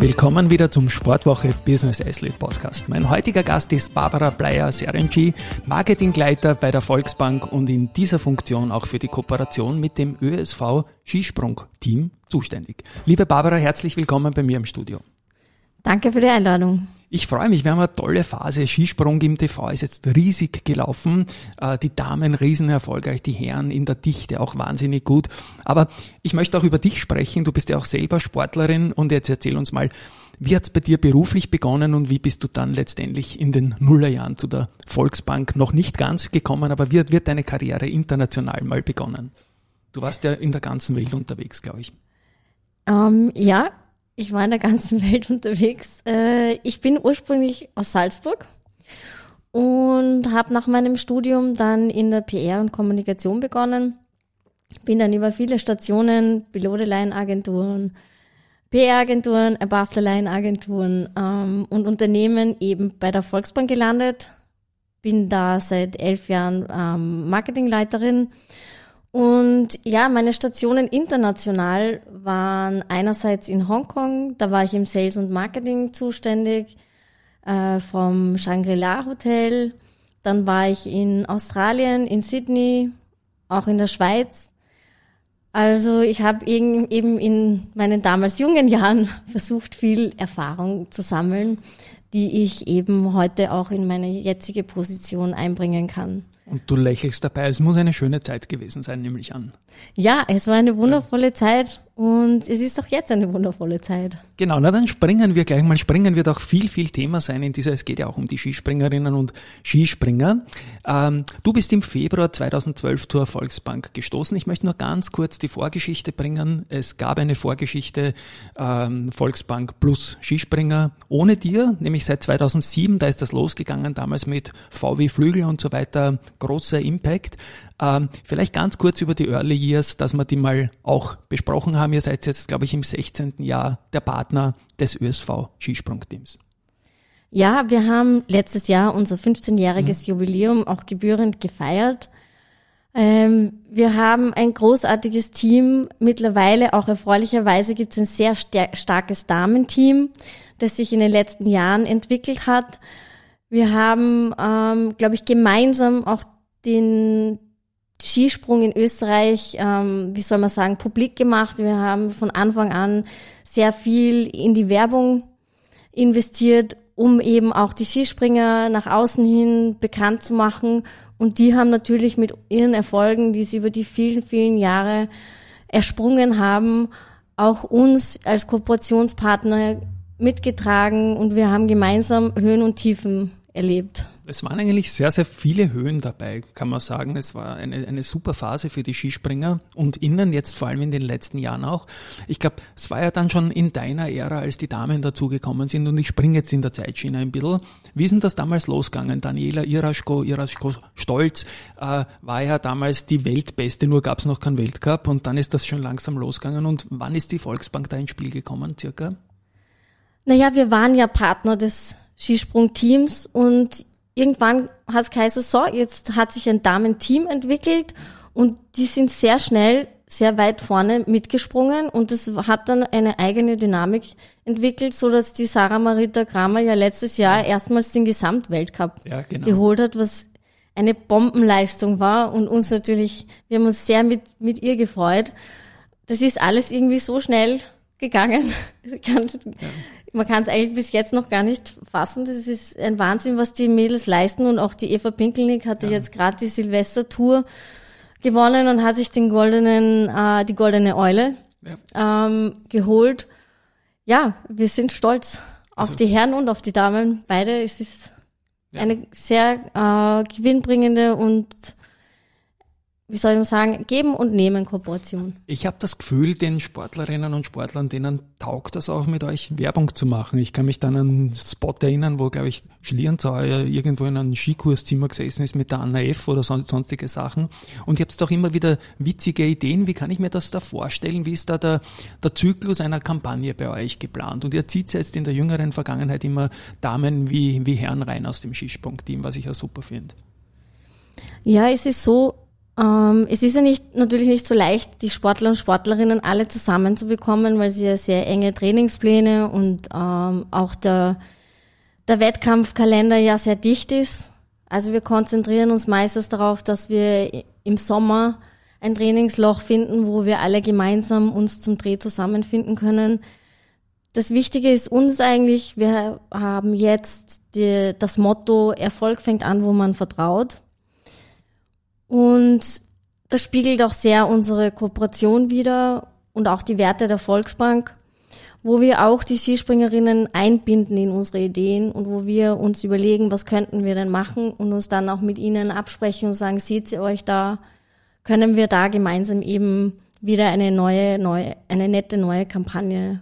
willkommen wieder zum Sportwoche Business Athlete Podcast. Mein heutiger Gast ist Barbara Bleier-Serenci, Marketingleiter bei der Volksbank und in dieser Funktion auch für die Kooperation mit dem ÖSV Skisprung-Team zuständig. Liebe Barbara, herzlich willkommen bei mir im Studio. Danke für die Einladung. Ich freue mich, wir haben eine tolle Phase. Skisprung im TV ist jetzt riesig gelaufen. Äh, die Damen riesen erfolgreich, die Herren in der Dichte auch wahnsinnig gut. Aber ich möchte auch über dich sprechen. Du bist ja auch selber Sportlerin und jetzt erzähl uns mal, wie hat's bei dir beruflich begonnen und wie bist du dann letztendlich in den Nullerjahren zu der Volksbank noch nicht ganz gekommen, aber wie wird deine Karriere international mal begonnen? Du warst ja in der ganzen Welt unterwegs, glaube ich. Um, ähm, ja, ich war in der ganzen Welt unterwegs. Äh, ich bin ursprünglich aus Salzburg und habe nach meinem Studium dann in der PR und Kommunikation begonnen. Bin dann über viele Stationen, Below-the-Line-Agenturen, PR-Agenturen, Above-the-Line-Agenturen ähm, und Unternehmen eben bei der Volksbank gelandet. Bin da seit elf Jahren ähm, Marketingleiterin und ja, meine Stationen international waren einerseits in Hongkong, da war ich im Sales und Marketing zuständig, äh, vom Shangri-La Hotel. Dann war ich in Australien, in Sydney, auch in der Schweiz. Also ich habe eben in meinen damals jungen Jahren versucht, viel Erfahrung zu sammeln, die ich eben heute auch in meine jetzige Position einbringen kann. Und du lächelst dabei. Es muss eine schöne Zeit gewesen sein, nämlich an. Ja, es war eine wundervolle. Zeit und es ist auch jetzt eine wundervolle Zeit. Genau, na dann springen wir gleich mal. Springen wird auch viel, viel Thema sein in dieser, es geht ja auch um die Skispringerinnen und Skispringer. Ähm, du bist im Februar 2012 zur Volksbank gestoßen. Ich möchte nur ganz kurz die Vorgeschichte bringen. Es gab eine Vorgeschichte ähm, Volksbank plus Skispringer ohne dir, nämlich seit 2007, da ist das losgegangen, damals mit VW Flügel und so weiter großer Impact. Ähm, vielleicht ganz kurz über die Early Years, dass wir die mal auch besprochen haben. Ihr seid jetzt, glaube ich, im 16. Jahr der Partner des ÖSV Skisprungteams. Ja, wir haben letztes Jahr unser 15-jähriges mhm. Jubiläum auch gebührend gefeiert. Ähm, wir haben ein großartiges Team. Mittlerweile, auch erfreulicherweise, gibt es ein sehr starkes Damenteam, das sich in den letzten Jahren entwickelt hat. Wir haben, ähm, glaube ich, gemeinsam auch den Skisprung in Österreich, ähm, wie soll man sagen, publik gemacht. Wir haben von Anfang an sehr viel in die Werbung investiert, um eben auch die Skispringer nach außen hin bekannt zu machen. Und die haben natürlich mit ihren Erfolgen, die sie über die vielen, vielen Jahre ersprungen haben, auch uns als Kooperationspartner mitgetragen und wir haben gemeinsam Höhen und Tiefen erlebt. Es waren eigentlich sehr, sehr viele Höhen dabei, kann man sagen. Es war eine, eine super Phase für die Skispringer und innen jetzt vor allem in den letzten Jahren auch. Ich glaube, es war ja dann schon in deiner Ära, als die Damen dazugekommen sind und ich springe jetzt in der Zeitschiene ein bisschen. Wie ist denn das damals losgegangen? Daniela Iraschko, Iraschko Stolz äh, war ja damals die Weltbeste, nur gab es noch keinen Weltcup und dann ist das schon langsam losgegangen. Und wann ist die Volksbank da ins Spiel gekommen, circa? Naja, wir waren ja Partner des Skisprungteams und irgendwann hat es geheißen, so, jetzt hat sich ein Damenteam entwickelt und die sind sehr schnell sehr weit vorne mitgesprungen und es hat dann eine eigene Dynamik entwickelt, so dass die Sarah Marita Kramer ja letztes Jahr ja. erstmals den Gesamtweltcup ja, genau. geholt hat, was eine Bombenleistung war und uns natürlich, wir haben uns sehr mit, mit ihr gefreut. Das ist alles irgendwie so schnell gegangen. Ja man kann es eigentlich bis jetzt noch gar nicht fassen. Das ist ein Wahnsinn, was die Mädels leisten. Und auch die Eva Pinkelnick hatte ja. jetzt gerade die Silvestertour gewonnen und hat sich den goldenen, äh, die goldene Eule ja. ähm, geholt. Ja, wir sind stolz auf also, die Herren und auf die Damen. Beide. Es ist ja. eine sehr äh, gewinnbringende und wie soll ich sagen, geben und nehmen Kooperation. Ich habe das Gefühl, den Sportlerinnen und Sportlern, denen taugt das auch mit euch Werbung zu machen. Ich kann mich dann an einen Spot erinnern, wo, glaube ich, Schlierenzauer irgendwo in einem Skikurzimmer gesessen ist mit der Anna F. oder sonstige Sachen. Und ihr habt doch immer wieder witzige Ideen. Wie kann ich mir das da vorstellen? Wie ist da der, der Zyklus einer Kampagne bei euch geplant? Und ihr zieht jetzt in der jüngeren Vergangenheit immer Damen wie, wie Herren rein aus dem Skisprung-Team, was ich ja super finde. Ja, es ist so, ähm, es ist ja nicht, natürlich nicht so leicht, die Sportler und Sportlerinnen alle zusammenzubekommen, weil sie ja sehr enge Trainingspläne und ähm, auch der, der Wettkampfkalender ja sehr dicht ist. Also wir konzentrieren uns meistens darauf, dass wir im Sommer ein Trainingsloch finden, wo wir alle gemeinsam uns zum Dreh zusammenfinden können. Das Wichtige ist uns eigentlich, wir haben jetzt die, das Motto, Erfolg fängt an, wo man vertraut. Und das spiegelt auch sehr unsere Kooperation wider und auch die Werte der Volksbank, wo wir auch die Skispringerinnen einbinden in unsere Ideen und wo wir uns überlegen, was könnten wir denn machen und uns dann auch mit ihnen absprechen und sagen, seht ihr euch da, können wir da gemeinsam eben wieder eine neue, neue, eine nette neue Kampagne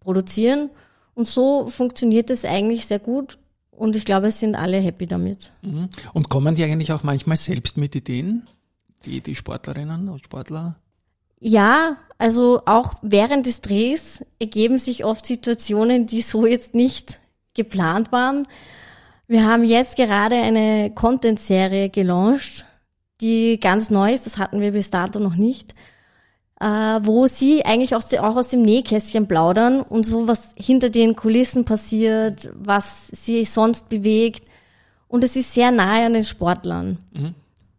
produzieren. Und so funktioniert es eigentlich sehr gut und ich glaube, es sind alle happy damit. Mhm. Und kommen die eigentlich auch manchmal selbst mit Ideen? Die, die Sportlerinnen und Sportler? Ja, also auch während des Drehs ergeben sich oft Situationen, die so jetzt nicht geplant waren. Wir haben jetzt gerade eine Content-Serie gelauncht, die ganz neu ist, das hatten wir bis dato noch nicht äh, wo sie eigentlich auch, auch aus dem Nähkästchen plaudern und so, was hinter den Kulissen passiert, was sie sonst bewegt. Und es ist sehr nahe an den Sportlern. Mhm.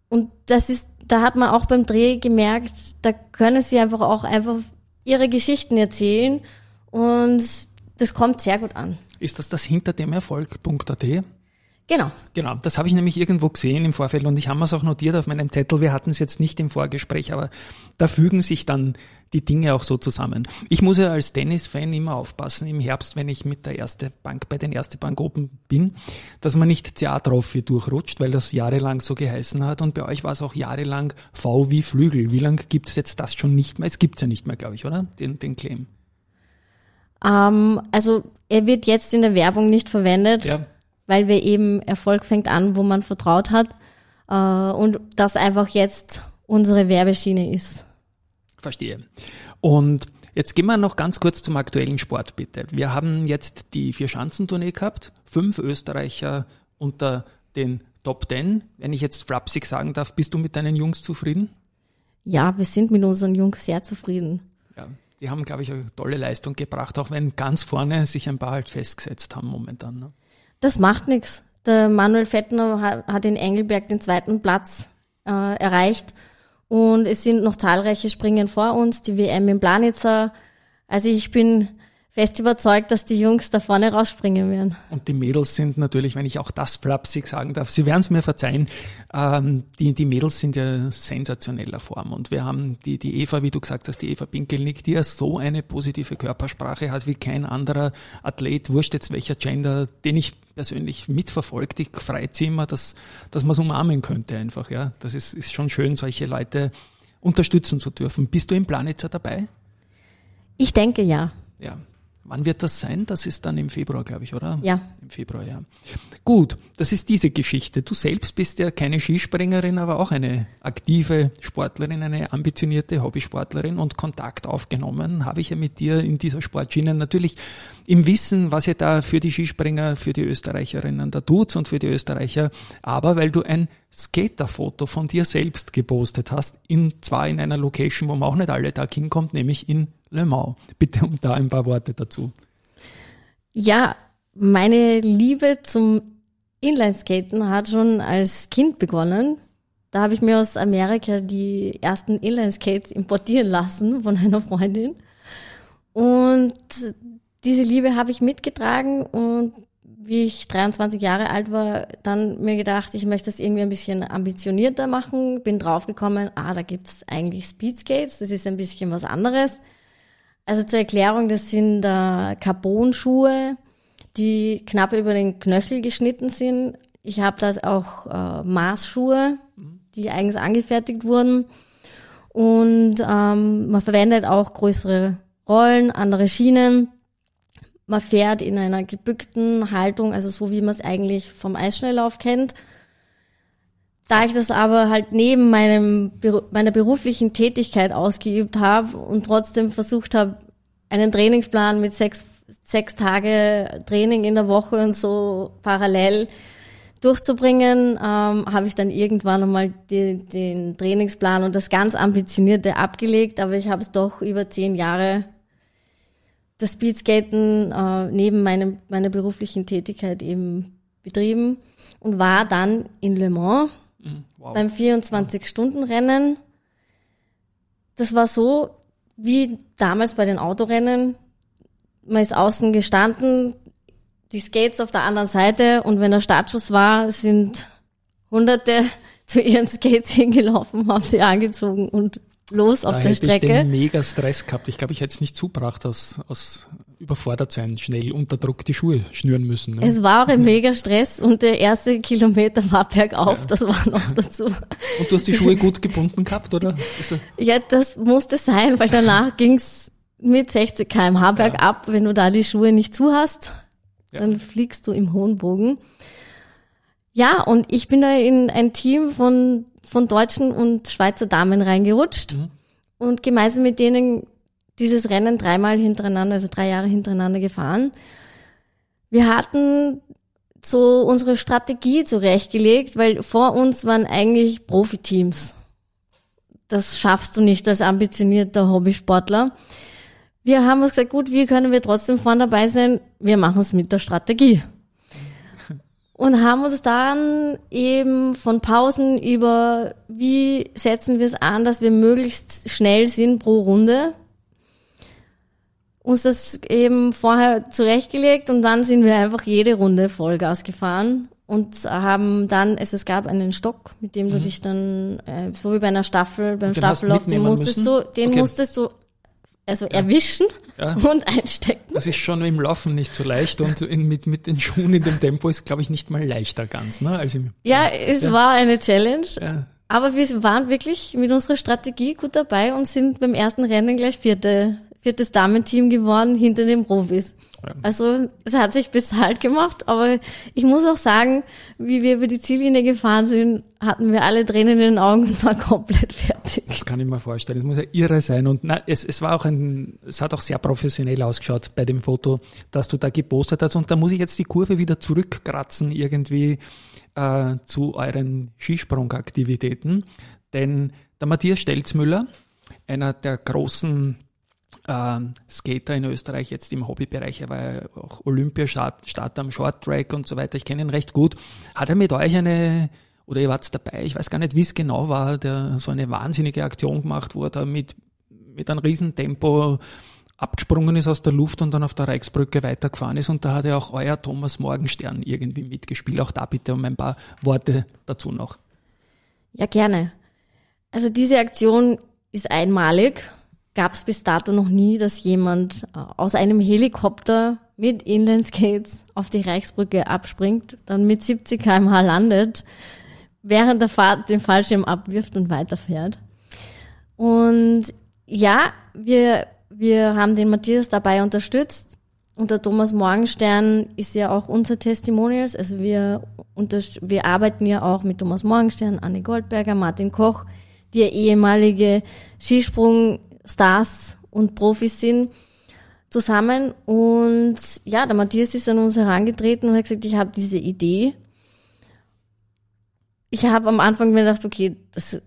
Und das ist, da hat man auch beim Dreh gemerkt, da können sie einfach auch einfach ihre Geschichten erzählen und das kommt sehr gut an. Ist das das hinter dem Erfolg.at? Genau. Genau, das habe ich nämlich irgendwo gesehen im Vorfeld und ich habe es auch notiert auf meinem Zettel. Wir hatten es jetzt nicht im Vorgespräch, aber da fügen sich dann die Dinge auch so zusammen. Ich muss ja als Tennis-Fan immer aufpassen im Herbst, wenn ich mit der Erste Bank bei den Erste Bank Open bin, dass man nicht CA-Trophy durchrutscht, weil das jahrelang so geheißen hat und bei euch war es auch jahrelang V wie Flügel. Wie lange gibt es jetzt das schon nicht mehr? Es gibt es ja nicht mehr, glaube ich, oder? Den, den Claim. Ähm, also er wird jetzt in der Werbung nicht verwendet. Ja weil wir eben Erfolg fängt an, wo man vertraut hat äh, und das einfach jetzt unsere Werbeschiene ist. Verstehe. Und jetzt gehen wir noch ganz kurz zum aktuellen Sport, bitte. Wir haben jetzt die Vier-Schanzentournee gehabt, fünf Österreicher unter den Top Ten. Wenn ich jetzt flapsig sagen darf, bist du mit deinen Jungs zufrieden? Ja, wir sind mit unseren Jungs sehr zufrieden. Ja, die haben, glaube ich, eine tolle Leistung gebracht, auch wenn ganz vorne sich ein paar halt festgesetzt haben momentan. Ne? Das macht nichts. Der Manuel Fettner hat in Engelberg den zweiten Platz äh, erreicht und es sind noch zahlreiche Springen vor uns, die WM in Planitzer. Also ich bin fest überzeugt, dass die Jungs da vorne rausspringen werden. Und die Mädels sind natürlich, wenn ich auch das flapsig sagen darf, Sie werden es mir verzeihen, ähm, die, die Mädels sind ja sensationeller Form. Und wir haben die, die Eva, wie du gesagt hast, die Eva Pinkelnick, die ja so eine positive Körpersprache hat wie kein anderer Athlet, wurscht jetzt welcher Gender, den ich persönlich mitverfolgt, ich freut immer, dass, dass man es umarmen könnte einfach. Ja, Das ist, ist schon schön, solche Leute unterstützen zu dürfen. Bist du im Planitzer dabei? Ich denke ja. Ja, Wann wird das sein? Das ist dann im Februar, glaube ich, oder? Ja. Im Februar, ja. Gut, das ist diese Geschichte. Du selbst bist ja keine Skispringerin, aber auch eine aktive Sportlerin, eine ambitionierte Hobbysportlerin und Kontakt aufgenommen habe ich ja mit dir in dieser Sportschiene. Natürlich im Wissen, was ihr da für die Skispringer, für die Österreicherinnen da tut und für die Österreicher, aber weil du ein Skaterfoto von dir selbst gepostet hast, in, zwar in einer Location, wo man auch nicht alle Tag hinkommt, nämlich in Le Mans. Bitte um da ein paar Worte dazu. Ja, meine Liebe zum Inlineskaten hat schon als Kind begonnen. Da habe ich mir aus Amerika die ersten Inlineskates importieren lassen von einer Freundin. Und diese Liebe habe ich mitgetragen und wie ich 23 Jahre alt war, dann mir gedacht, ich möchte das irgendwie ein bisschen ambitionierter machen. Bin draufgekommen, ah, da gibt's eigentlich Speedskates, das ist ein bisschen was anderes. Also zur Erklärung, das sind äh, Carbon-Schuhe, die knapp über den Knöchel geschnitten sind. Ich habe da auch äh, Maßschuhe, die eigens angefertigt wurden. Und ähm, man verwendet auch größere Rollen, andere Schienen. Man fährt in einer gebückten Haltung, also so wie man es eigentlich vom Eisschnelllauf kennt. Da ich das aber halt neben meinem, meiner beruflichen Tätigkeit ausgeübt habe und trotzdem versucht habe, einen Trainingsplan mit sechs, sechs Tage Training in der Woche und so parallel durchzubringen, ähm, habe ich dann irgendwann einmal die, den Trainingsplan und das ganz ambitionierte abgelegt, aber ich habe es doch über zehn Jahre das Speedskaten äh, neben meinem, meiner beruflichen Tätigkeit eben betrieben und war dann in Le Mans mhm, wow. beim 24-Stunden-Rennen. Das war so wie damals bei den Autorennen. Man ist außen gestanden, die Skates auf der anderen Seite und wenn der Startschuss war, sind Hunderte zu ihren Skates hingelaufen, haben sie angezogen und los da auf der Strecke. Ich den mega Stress gehabt. Ich glaube, ich hätte es nicht zubracht aus, aus überfordert sein, schnell unter Druck die Schuhe schnüren müssen. Ne? Es war auch ein mega Stress und der erste Kilometer war bergauf, ja. das war noch dazu. Und du hast die Schuhe gut gebunden gehabt, oder? ja, das musste sein, weil danach ging's mit 60 kmh bergab, ja. wenn du da die Schuhe nicht zu hast ja. dann fliegst du im hohen Bogen. Ja, und ich bin da in ein Team von, von deutschen und Schweizer Damen reingerutscht mhm. und gemeinsam mit denen dieses Rennen dreimal hintereinander, also drei Jahre hintereinander gefahren. Wir hatten so unsere Strategie zurechtgelegt, weil vor uns waren eigentlich Profiteams. Das schaffst du nicht als ambitionierter Hobbysportler. Wir haben uns gesagt, gut, wie können wir trotzdem vorne dabei sein? Wir machen es mit der Strategie. Und haben uns dann eben von Pausen über, wie setzen wir es an, dass wir möglichst schnell sind pro Runde, uns das eben vorher zurechtgelegt und dann sind wir einfach jede Runde Vollgas gefahren und haben dann, also es gab einen Stock, mit dem du mhm. dich dann, äh, so wie bei einer Staffel, beim Staffellauf, den musstest müssen? du, den okay. musstest du also ja. erwischen ja. und einstecken. Das ist schon im Laufen nicht so leicht und in, mit, mit den Schuhen in dem Tempo ist, glaube ich, nicht mal leichter ganz. Ne? Also im, ja, es ja. war eine Challenge. Aber wir waren wirklich mit unserer Strategie gut dabei und sind beim ersten Rennen gleich vierte viertes Damenteam geworden hinter den Profis. Ja. Also es hat sich bezahlt gemacht, aber ich muss auch sagen, wie wir über die Ziellinie gefahren sind, hatten wir alle Tränen in den Augen und waren komplett fertig. Das kann ich mir vorstellen. Es muss ja irre sein. Und na, es, es war auch ein, es hat auch sehr professionell ausgeschaut bei dem Foto, das du da gepostet hast. Und da muss ich jetzt die Kurve wieder zurückkratzen irgendwie äh, zu euren Skisprungaktivitäten. Denn der Matthias Stelzmüller, einer der großen äh, Skater in Österreich, jetzt im Hobbybereich, er war ja auch Olympiastarter am Shorttrack und so weiter, ich kenne ihn recht gut. Hat er mit euch eine, oder ihr wart dabei, ich weiß gar nicht, wie es genau war, der so eine wahnsinnige Aktion gemacht, wo er da mit, mit einem Riesentempo abgesprungen ist aus der Luft und dann auf der Reichsbrücke weitergefahren ist. Und da hat ja auch euer Thomas Morgenstern irgendwie mitgespielt. Auch da bitte um ein paar Worte dazu noch. Ja, gerne. Also diese Aktion ist einmalig gab es bis dato noch nie, dass jemand äh, aus einem Helikopter mit Inlineskates auf die Reichsbrücke abspringt, dann mit 70 kmh landet, während der Fahrt den Fallschirm abwirft und weiterfährt. Und ja, wir, wir haben den Matthias dabei unterstützt. Und der Thomas Morgenstern ist ja auch unser Testimonials. Also wir, wir arbeiten ja auch mit Thomas Morgenstern, Anne Goldberger, Martin Koch, die ehemalige Skisprung Stars und Profis sind, zusammen. Und ja, der Matthias ist an uns herangetreten und hat gesagt, ich habe diese Idee. Ich habe am Anfang mir gedacht, okay, das,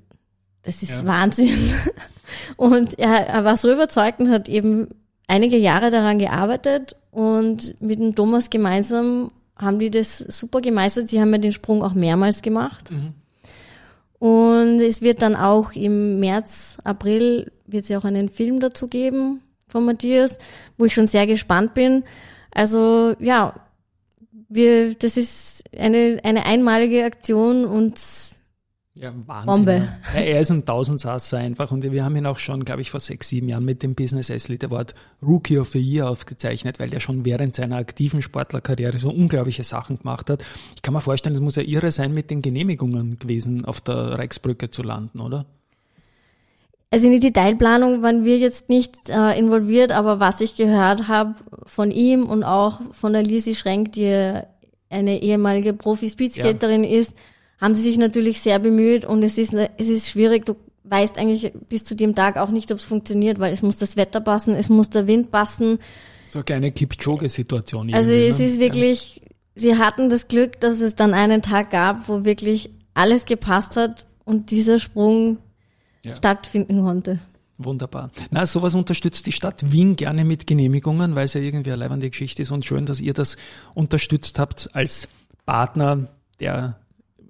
das ist ja. Wahnsinn. Und er, er war so überzeugt und hat eben einige Jahre daran gearbeitet und mit dem Thomas gemeinsam haben die das super gemeistert. Sie haben ja den Sprung auch mehrmals gemacht. Mhm. Und es wird dann auch im März, April wird es ja auch einen Film dazu geben von Matthias, wo ich schon sehr gespannt bin. Also ja, wir, das ist eine, eine einmalige Aktion und Ja, Wahnsinn. Bombe. Ja. er ist ein Tausendsasser einfach und wir haben ihn auch schon, glaube ich, vor sechs, sieben Jahren mit dem Business Athlete Award Rookie of the Year ausgezeichnet, weil er schon während seiner aktiven Sportlerkarriere so unglaubliche Sachen gemacht hat. Ich kann mir vorstellen, es muss ja irre sein, mit den Genehmigungen gewesen, auf der Reichsbrücke zu landen, oder? Also in die Detailplanung waren wir jetzt nicht äh, involviert, aber was ich gehört habe von ihm und auch von der Lisi Schrenk, die eine ehemalige Profi-Speedskaterin ja. ist, haben sie sich natürlich sehr bemüht und es ist, es ist schwierig. Du weißt eigentlich bis zu dem Tag auch nicht, ob es funktioniert, weil es muss das Wetter passen, es muss der Wind passen. So eine kleine Kipchoge-Situation. Also es ne? ist wirklich, ja. sie hatten das Glück, dass es dann einen Tag gab, wo wirklich alles gepasst hat und dieser Sprung ja. stattfinden konnte. Wunderbar. Na, sowas unterstützt die Stadt Wien gerne mit Genehmigungen, weil es ja irgendwie eine leibende Geschichte ist und schön, dass ihr das unterstützt habt als Partner der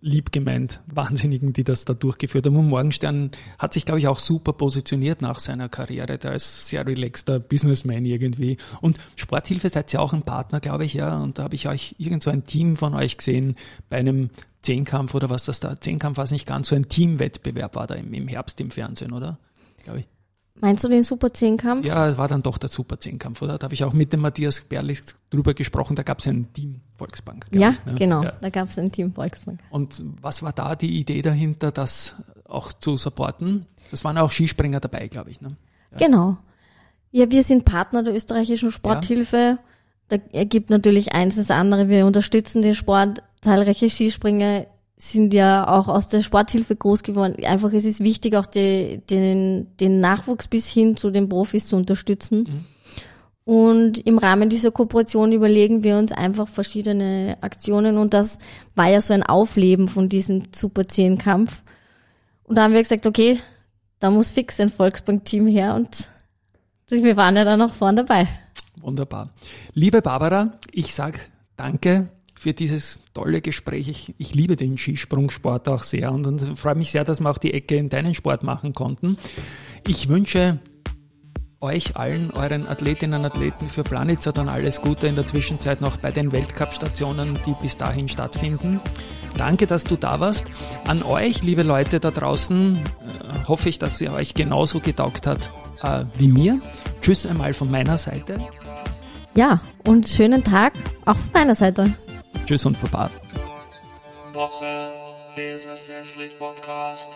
lieb gemeint Wahnsinnigen, die das da durchgeführt haben. Und Morgenstern hat sich, glaube ich, auch super positioniert nach seiner Karriere. Da ist sehr relaxter Businessman irgendwie. Und Sporthilfe seid ihr auch ein Partner, glaube ich, ja. Und da habe ich euch irgend so ein Team von euch gesehen bei einem Zehnkampf oder was das da, Zehnkampf war es nicht ganz so ein Teamwettbewerb war da im, im Herbst im Fernsehen, oder? Glaube ich. Meinst du den Super Zehnkampf? Ja, war dann doch der Super Zehnkampf, oder? Da habe ich auch mit dem Matthias Berlich drüber gesprochen. Da gab es ein Team Volksbank. Ja, ich, ne? genau. Ja. Da gab es ein Team Volksbank. Und was war da die Idee dahinter, das auch zu supporten? Das waren auch Skispringer dabei, glaube ich. Ne? Ja. Genau. Ja, wir sind Partner der österreichischen Sporthilfe. Ja. Da ergibt natürlich eins das andere. Wir unterstützen den Sport. Zahlreiche Skispringer sind ja auch aus der Sporthilfe groß geworden. Einfach es ist wichtig, auch die, den, den Nachwuchs bis hin zu den Profis zu unterstützen. Mhm. Und im Rahmen dieser Kooperation überlegen wir uns einfach verschiedene Aktionen und das war ja so ein Aufleben von diesem Super 10 Kampf. Und da haben wir gesagt, okay, da muss fix ein Volksbank-Team her und wir waren ja dann noch vorne dabei. Wunderbar. Liebe Barbara, ich sag danke für dieses tolle Gespräch. Ich, ich liebe den Skisprungsport auch sehr und, und freue mich sehr, dass wir auch die Ecke in deinen Sport machen konnten. Ich wünsche euch allen, euren Athletinnen und Athleten für Planitzer dann alles Gute in der Zwischenzeit noch bei den Weltcup-Stationen, die bis dahin stattfinden. Danke, dass du da warst. An euch, liebe Leute da draußen, äh, hoffe ich, dass sie euch genauso getaugt hat äh, wie mir. Tschüss einmal von meiner Seite. Ja, und schönen Tag auch von meiner Seite. Tschüss und Baba. Woche, dieser Podcast.